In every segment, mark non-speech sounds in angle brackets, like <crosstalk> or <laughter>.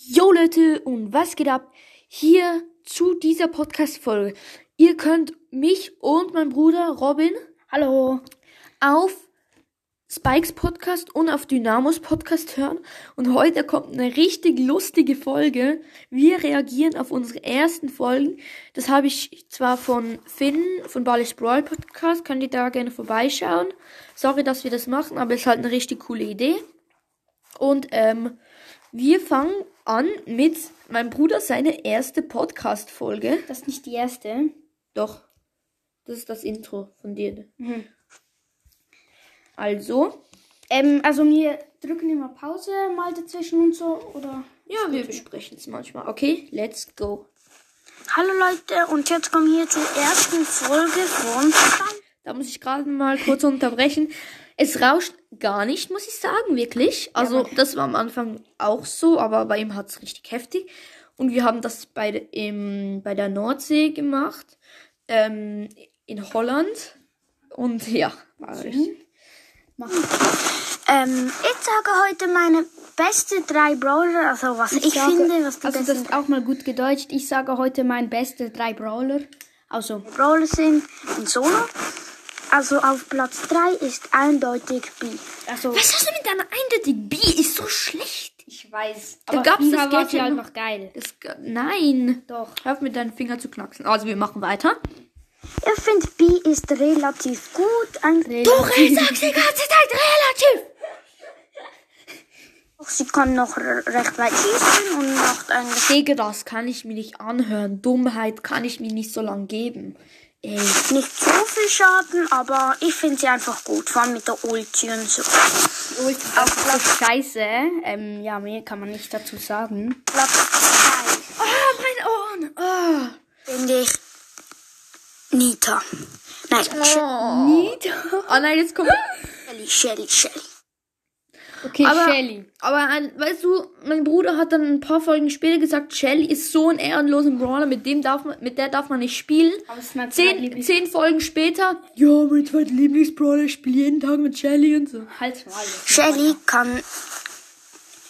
Yo Leute und was geht ab? Hier zu dieser Podcast-Folge. Ihr könnt mich und mein Bruder Robin Hallo. auf Spikes Podcast und auf Dynamos Podcast hören. Und heute kommt eine richtig lustige Folge. Wir reagieren auf unsere ersten Folgen. Das habe ich zwar von Finn von Ballis Brawl Podcast. Könnt ihr da gerne vorbeischauen. Sorry, dass wir das machen, aber es ist halt eine richtig coole Idee. Und ähm, wir fangen an mit meinem Bruder seine erste Podcast-Folge. Das ist nicht die erste. Doch, das ist das Intro von dir. Mhm. Also, Ähm, also wir drücken immer Pause mal dazwischen und so, oder? ja, wir besprechen es manchmal. Okay, let's go. Hallo Leute und jetzt kommen wir zur ersten Folge von Da muss ich gerade mal kurz unterbrechen. Es rauscht gar nicht, muss ich sagen, wirklich. Also, das war am Anfang auch so, aber bei ihm hat's richtig heftig. Und wir haben das bei, im, bei der Nordsee gemacht, ähm, in Holland. Und ja, war richtig. Ähm, ich sage heute meine beste drei Brawler, also was ich, sage- finde, was die Also das besten ist auch mal gut gedeutscht. Ich sage heute mein beste drei Brawler. Also, Brawler sind in Solo. Also auf Platz drei ist eindeutig B. also Was hast du mit deiner eindeutig B? Ist so schlecht. ich weiß. Da Aber gab's früher das Gadget halt noch- geil. Das, nein. Doch. Hör auf mit deinen Finger zu knacksen. Also, wir machen weiter. Ich finde B ist relativ gut. Ein Du sagst die ganze Zeit relativ. Sie kann noch recht weit schießen und macht eigentlich Digga, das kann ich mir nicht anhören. Dummheit kann ich mir nicht so lang geben. Ey. nicht so viel Schaden, aber ich finde sie einfach gut, vor allem mit der Ulti und so. Ult auf Platz scheiße. Ähm, ja, mehr kann man nicht dazu sagen. Platz zwei Oh, mein Ohren. Oh. finde ich Nita. Nein, Oh. Oh nein, jetzt kommt. <gasps> Shelly, Shelly, Shelly. Okay, Aber, Shelly. aber weißt du, mein Bruder hat dann ein paar Folgen später gesagt, Shelly ist so ein ehrenloser Brawler, mit dem darf man, mit der darf man nicht spielen. Aber es ist mein Zehn, zehn Folgen später, ja, mein zweiter Lieblingsbrawler, ich spiele jeden Tag mit Shelly und so. Halt's mal. Shelly kann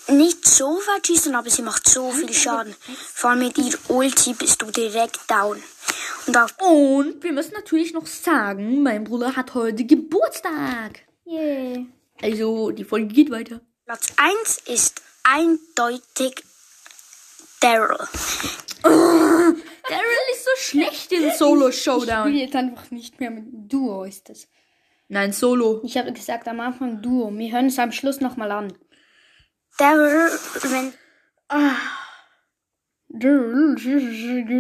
nicht so weit schießen, aber sie macht so viel Schaden. Vor allem mit ihr Ulti bist du direkt down. Und auf Und wir müssen natürlich noch sagen, mein Bruder hat heute Geburtstag. Yeah. Also, die Folge geht weiter. Platz 1 ist eindeutig Daryl. Daryl ist so schlecht in Solo Ich spiele Showdown. jetzt einfach nicht mehr mit Duo ist das. Nein, Solo. Ich habe gesagt am Anfang Duo. Wir hören es am Schluss nochmal an. Daryl, wenn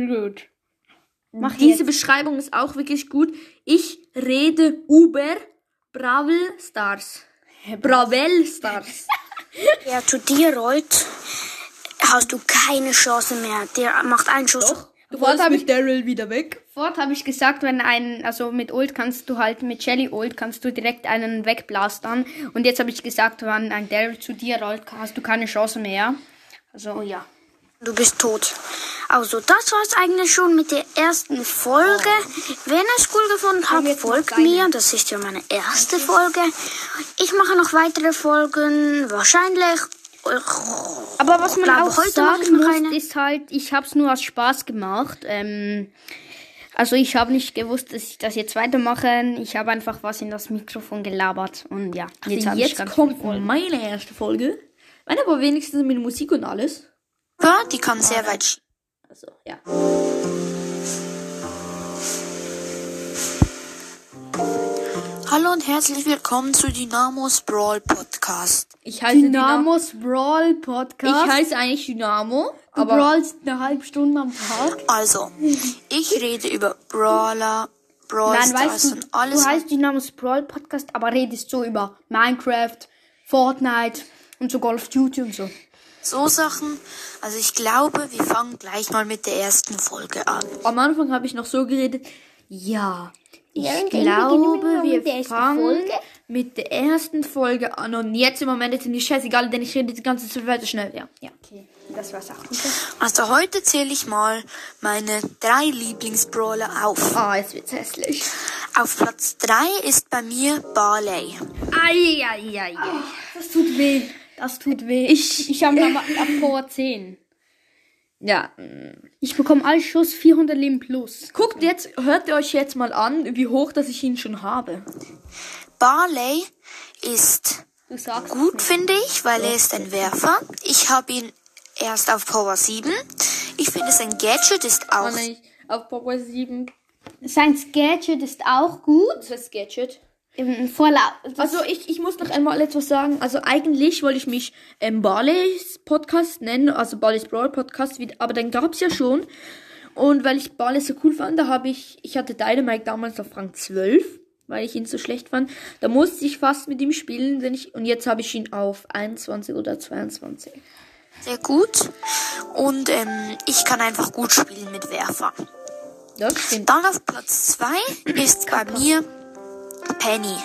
Gut. Mach Diese jetzt. Beschreibung ist auch wirklich gut. Ich rede über Bravel Stars. Bravel Stars. er zu dir rollt, hast du keine Chance mehr. Der macht einen Schuss. Du Wort wolltest hab mit Daryl wieder weg. Fort habe ich gesagt, wenn ein, also mit Ult kannst du halt, mit Shelly Ult kannst du direkt einen wegblastern. Und jetzt habe ich gesagt, wenn ein Daryl zu dir rollt, hast du keine Chance mehr. Also, ja. Du bist tot. Also, das war's eigentlich schon mit der ersten Folge. Wenn ihr es cool gefunden habt, jetzt folgt mir. Das ist ja meine erste Folge. Ich mache noch weitere Folgen. Wahrscheinlich. Aber was man glaube, auch heute sagen muss, eine. ist halt, ich habe es nur aus Spaß gemacht. Ähm, also ich habe nicht gewusst, dass ich das jetzt weitermache. Ich habe einfach was in das Mikrofon gelabert und ja, jetzt habe ich Jetzt ganz kommt meine erste Folge. Meine aber wenigstens mit Musik und alles. Ja, die kann sehr weit. Also, ja. Hallo und herzlich willkommen zu Dynamos Brawl Podcast. Ich heiße Dynamo. Dynamos Brawl Podcast. Ich heiße eigentlich Dynamo. du Aber brawlst eine halbe Stunde am Tag. Also, ich rede über Brawler, Brawl Nein, Stars weißt du, und alles. du heißt Dynamos Brawl Podcast, aber redest so über Minecraft, Fortnite und so Call of Duty und so. So Sachen. Also ich glaube, wir fangen gleich mal mit der ersten Folge an. am Anfang habe ich noch so geredet. Ja, ich Ja, glaube, wir wir fangen Folge. mit der ersten Folge an. Und jetzt im Moment ist mir scheißegal, denn ich rede die ganze Zeit weiter schnell. Ja, ja. Okay, das war's auch. Also heute zähle ich mal meine drei Lieblingsbrawler auf. Ah, jetzt wird's hässlich. Auf Platz drei ist bei mir Barley. Ai, ai, ai, ai. Das tut weh. Das tut weh. Ich- ich habe aber ab Power 10. Ja. Ich bekomme als Schuss 400 Leben plus. Guckt jetzt, hört ihr euch jetzt mal an, wie hoch, dass ich ihn schon habe. Barley ist gut, finde ich, weil er ist ein Werfer. Ich habe ihn erst auf Power 7. Ich finde, sein Gadget ist auch Oh nein, auf Power 7. Sein Gadget ist auch gut. Das Gadget. Vor lau- das- Also ich, ich muss noch einmal etwas sagen. Also eigentlich wollte ich mich ähm, Barleys Podcast nennen, also Barleys Brawl Podcast, aber den gab's ja schon. Und weil ich Barley so cool fand, da habe ich, ich hatte Dynamite damals auf Rang 12, weil ich ihn so schlecht fand. Da musste ich fast mit ihm spielen, wenn ich, und jetzt habe ich ihn auf 21 oder 22. sehr gut. Und ähm, ich kann einfach gut spielen mit Werfer. Das stimmt. Dann auf Platz 2 ist bei mir Penny.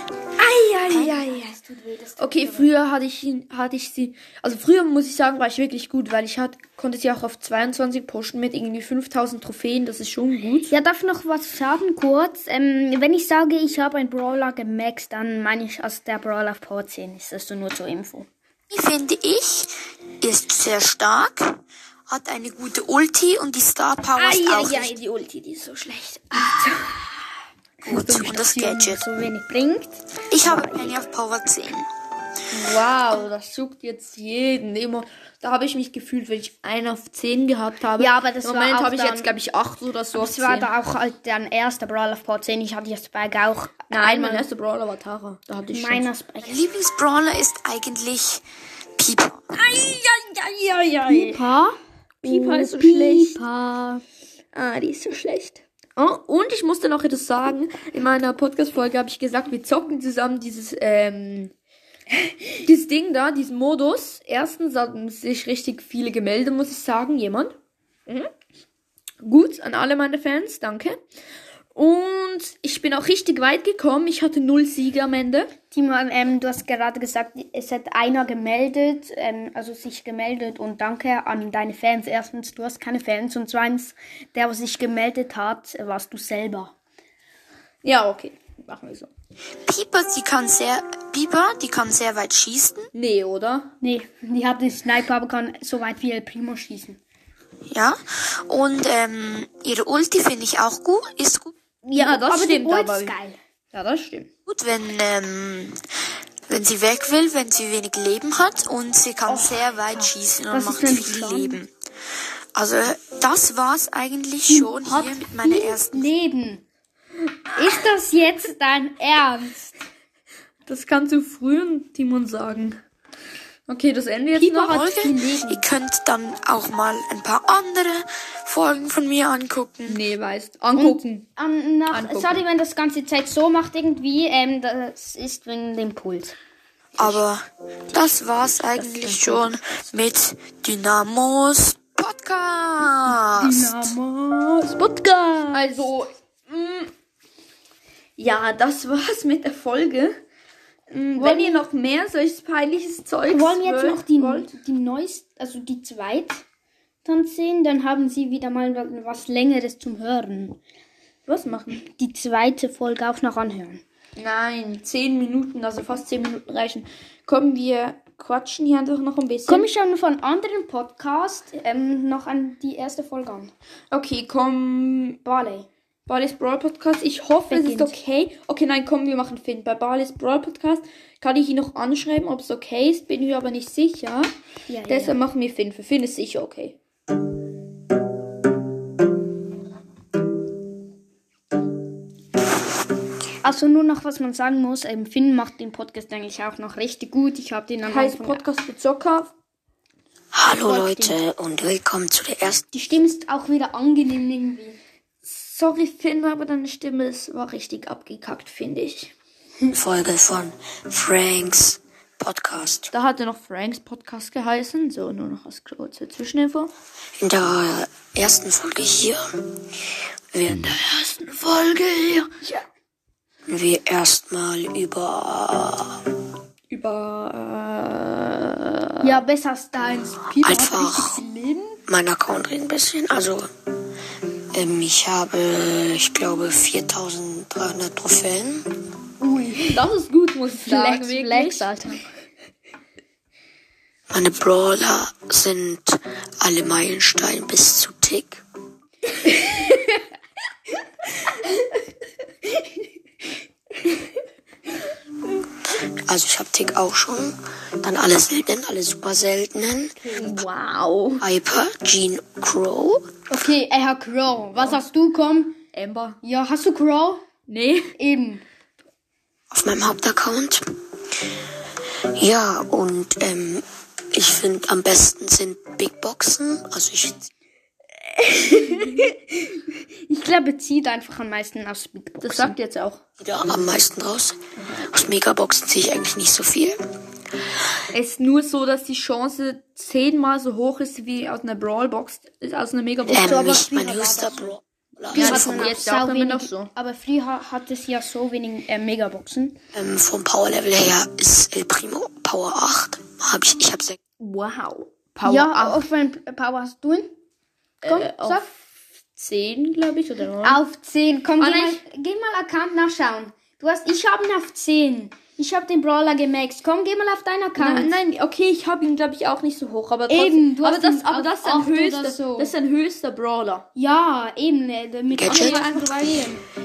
Okay, früher hatte ich ihn, hatte ich sie, also früher muss ich sagen, war ich wirklich gut, weil ich hat, konnte sie auch auf 22 pushen mit irgendwie 5000 Trophäen, das ist schon gut. Ja, darf ich noch was sagen kurz? Ähm, wenn ich sage, ich habe einen Brawler gemaxt, dann meine ich, als der Brawler auf Power 10 ist. Das ist nur zur Info. Die finde ich, ist sehr stark, hat eine gute Ulti und die Star Power ist auch richtig die Ulti, die ist so schlecht. gut. <laughs> <laughs> Und das Gadget. So wenig bringt. Ich habe Penny auf Power 10. Wow, das juckt jetzt jeden. Immer, da habe ich mich gefühlt, wenn ich einen auf 10 gehabt habe. Ja, aber das Im war Moment auch habe ich dann- jetzt, glaube ich, 8 oder so auf Das 10. war da auch halt dein erster Brawler auf Power 10. Ich hatte jetzt Spike auch. Nein, mein erster Brawler war Tara. Da hatte ich. Meiner. Mein Lieblingsbrawler ist eigentlich Piper. Pipa. Pipa ist so schlecht. Pipa. Ah, die ist so schlecht. Oh, und ich musste noch etwas sagen. In meiner Podcast-Folge habe ich gesagt, wir zocken zusammen dieses, ähm, <laughs> dieses Ding da, diesen Modus. Erstens haben sich richtig viele gemeldet, muss ich sagen. Jemand. Mhm. Gut, an alle meine Fans, danke. Und ich bin auch richtig weit gekommen. Ich hatte null Siege am Ende. Timo, ähm, du hast gerade gesagt, es hat einer gemeldet, ähm, also sich gemeldet und danke an deine Fans. Erstens, du hast keine Fans und zweitens, der, was sich gemeldet hat, warst du selber. Ja, okay. Machen wir so. Piper, die kann sehr, Piper, die kann sehr weit schießen. Nee, oder? Nee, die hat den Sniper, aber kann so weit wie El Primo schießen. Ja. Und ähm, ihre Ulti finde ich auch gut. Ist gut, Ja, das aber stimmt. die aber ist geil. Ja, das stimmt. gut wenn, ähm, wenn sie weg will, wenn sie wenig Leben hat. Und sie kann sehr weit schießen und macht viel schon- Leben. Also, das war's eigentlich schon Hat hier mit meiner ersten Leben. Ist das jetzt dein Ernst? Das kannst du frühen Timon sagen. Okay, das Ende jetzt noch. Leben. Ihr könnt dann auch mal ein paar andere Folgen von mir angucken. Nee, weißt. Angucken. Ähm, nach, Angucken. sorry, wenn das ganze Zeit so macht irgendwie, ähm, das ist wegen dem Puls. Aber das war's eigentlich schon mit Dynamos Podcast. Dynamos Podcast. Also, mh, ja, das war's mit der Folge. Wenn ihr noch mehr solches peinliches Zeug Wollen wir jetzt noch die, wollt, die neueste, also die zweite dann sehen, dann haben sie wieder mal was Längeres zum Hören. was machen? Die zweite Folge auch noch anhören. Nein, zehn Minuten, also fast zehn Minuten reichen. Kommen wir quatschen hier einfach noch ein bisschen. Komme ich schon von anderen Podcast ähm, noch an die erste Folge an. Okay, komm. Barley. Barley's Brawl Podcast. Ich hoffe, es ist Beginnt. okay. Okay, nein, komm, wir machen Finn. Bei Barley's Brawl Podcast kann ich ihn noch anschreiben, ob es okay ist. Bin ich aber nicht sicher. Ja, ja, Deshalb machen wir Finn. Für Finn ist sicher okay. Also nur noch, was man sagen muss, ähm, Finn macht den Podcast eigentlich auch noch richtig gut. Ich habe den am Heißt Anfang... Podcast für Zocker. Hallo Leute und willkommen zu der ersten Die Stimme ist auch wieder angenehm irgendwie. Sorry, Finn, aber deine Stimme ist, war richtig abgekackt, finde ich. Folge von Franks Podcast. Da hatte noch Franks Podcast geheißen. So, nur noch als kurze Zwischeninfo. In der ersten Folge hier werden Ersten Folge hier. Ja. wir erstmal über Über. Ja, besser hat Einfach. meinen Account reden ein bisschen. Also ähm, ich habe, ich glaube, 4300 Trophäen. Ui. Das ist gut, muss ich sagen. Flex. Flex, Alter. Meine Brawler sind alle Meilenstein bis zu Tick. Also ich habe Tick auch schon. Dann alle seltenen, alle super seltenen. Wow. Hyper, Gene Crow. Okay, er hat Crow. Was hast du, komm? Amber. Ja, hast du Crow? Nee. Eben. auf meinem Hauptaccount. Ja, und ähm, ich finde am besten sind Big Boxen. Also ich Ich glaube, zieht einfach am meisten aus Box. Das sagt jetzt auch. wieder am meisten raus. Aus Megaboxen ziehe ich eigentlich nicht so viel. Es ist nur so, dass die Chance zehnmal so hoch ist wie aus einer Brawlbox, ist aus einer Megabox. Ähm, aber nicht mein höchster. Brawler. Ja, das jetzt auch immer noch so. Aber früher ha- hat es ja so wenig äh, Megaboxen. ähm, vom Power Level her ist El Primo Power 8. Hab ich, ich habe sechs. Wow. Power ja, ja, auf welchen Power hast du ihn? Komm, äh, sag. auf 10, glaube ich, oder 9. Auf 10. Komm, Ah, geh, mal, nein. geh mal Account nachschauen. Du hast, ich habe ihn auf 10. Ich habe den Brawler gemaxt. Komm, geh mal auf deinen Account. Nein, nein, okay, ich habe ihn, glaube ich, auch nicht so hoch, aber trotzdem. Eben, du aber hast das, ihn aber das ist ein höchster, so. das ist ein höchster Brawler. Ja, eben. äh, Mit Gadget?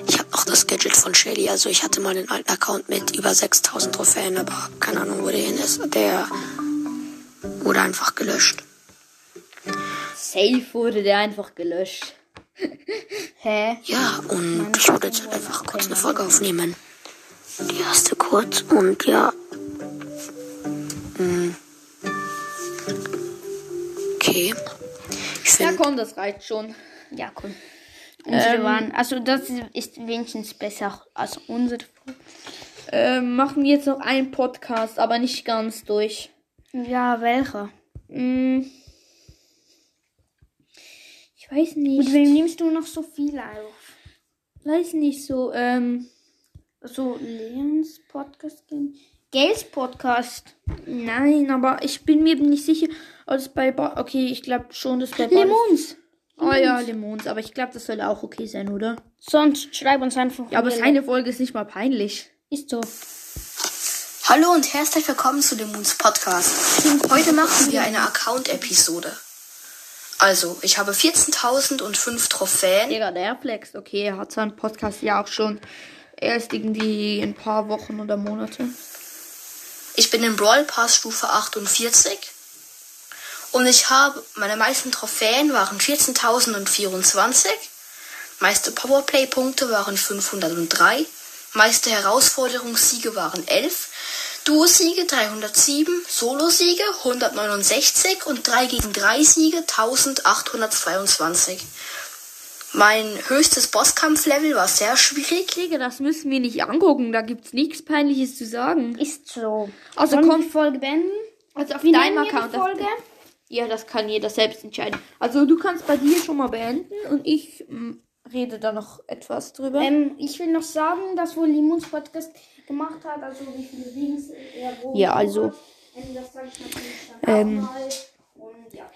Ich habe noch das Gadget von Shelly. Also ich hatte mal einen alten Account mit über 6000 Trophäen, aber keine Ahnung, wo der hin ist. Der wurde einfach gelöscht. Safe wurde der einfach gelöscht. <laughs> Hä? Ja, und ich würde jetzt halt einfach kurz eine Folge aufnehmen. Die erste kurz und ja. Hm. Okay. Ich Ja, komm, das reicht schon. Ja. Unsere Ähm, waren, also das ist wenigstens besser als unsere. Ähm, machen wir jetzt noch einen Podcast, aber nicht ganz durch. Ja, welcher? Mm. Ich weiß nicht. Mit wem nimmst du noch so viel auf? weiß nicht so, ähm. So, Leons Podcast? Gails Podcast. Nein, aber ich bin mir nicht sicher, ob das bei. Ba okay, ich glaube schon, dass bei. Lemons. Oh ja, Lemons. Aber ich glaube, das soll auch okay sein, oder? Sonst schreib uns einfach. Ja, aber eine seine Folge ist nicht mal peinlich. Ist so. hallo und herzlich willkommen zu dem Moons Podcast. Heute machen wir eine Account-Episode. Also, ich habe 14.005 Trophäen. Digga, der flext. Okay, er hat seinen Podcast ja auch schon erst irgendwie ein paar Wochen oder Monate. Ich bin im Brawl Pass Stufe 48. Und ich habe, meine meisten Trophäen waren 14.024. Meiste Powerplay-Punkte waren 503. Meiste Herausforderungssiege waren 11. Duo-Siege 307. Solo-Siege 169. Und 3 gegen 3 Siege 1822. Mein höchstes Bosskampflevel war sehr schwierig. Digga, das müssen wir nicht angucken. Da gibt's nichts Peinliches zu sagen. Ist so. Also Wollen wir komm- die Folge beenden? Also auf Wie deinem Account. die Folge? Ja, das kann jeder selbst entscheiden. Also du kannst bei dir schon mal beenden und ich mm, rede da noch etwas drüber. Ähm, ich will noch sagen, dass wo Limons Podcast gemacht hat, also wie viele Links er wo. Ja, also-. Ähm, ja.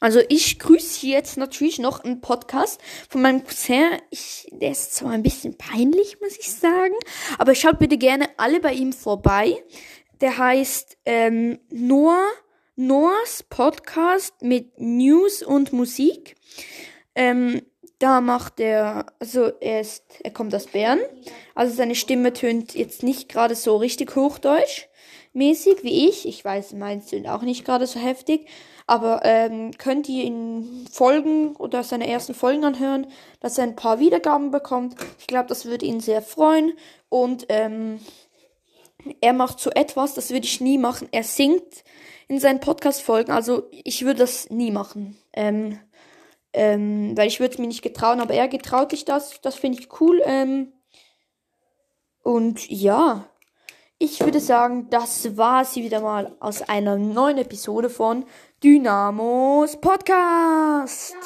Also ich grüße jetzt natürlich noch einen Podcast von meinem Cousin. Ich, der ist zwar ein bisschen peinlich, muss ich sagen, aber schaut bitte gerne alle bei ihm vorbei. Der heißt ähm, Noah, Noahs Podcast mit News und Musik. Ähm, da macht er, also er ist, er kommt aus Bern. Also seine Stimme tönt jetzt nicht gerade so richtig Hochdeutsch mäßig wie ich. Ich weiß, meins tönt auch nicht gerade so heftig. Aber ähm, könnt ihr in Folgen oder seine ersten Folgen anhören, dass er ein paar Wiedergaben bekommt. Ich glaube, das würde ihn sehr freuen. Und ähm, er macht so etwas, das würde ich nie machen. Er singt in seinen Podcast-Folgen. Also ich würde das nie machen. Ähm, ähm, weil ich würde es mir nicht getrauen, aber er getraut sich das. Das finde ich cool. Ähm, und ja, ich würde sagen, das war sie wieder mal aus einer neuen Episode von Dynamos Podcast.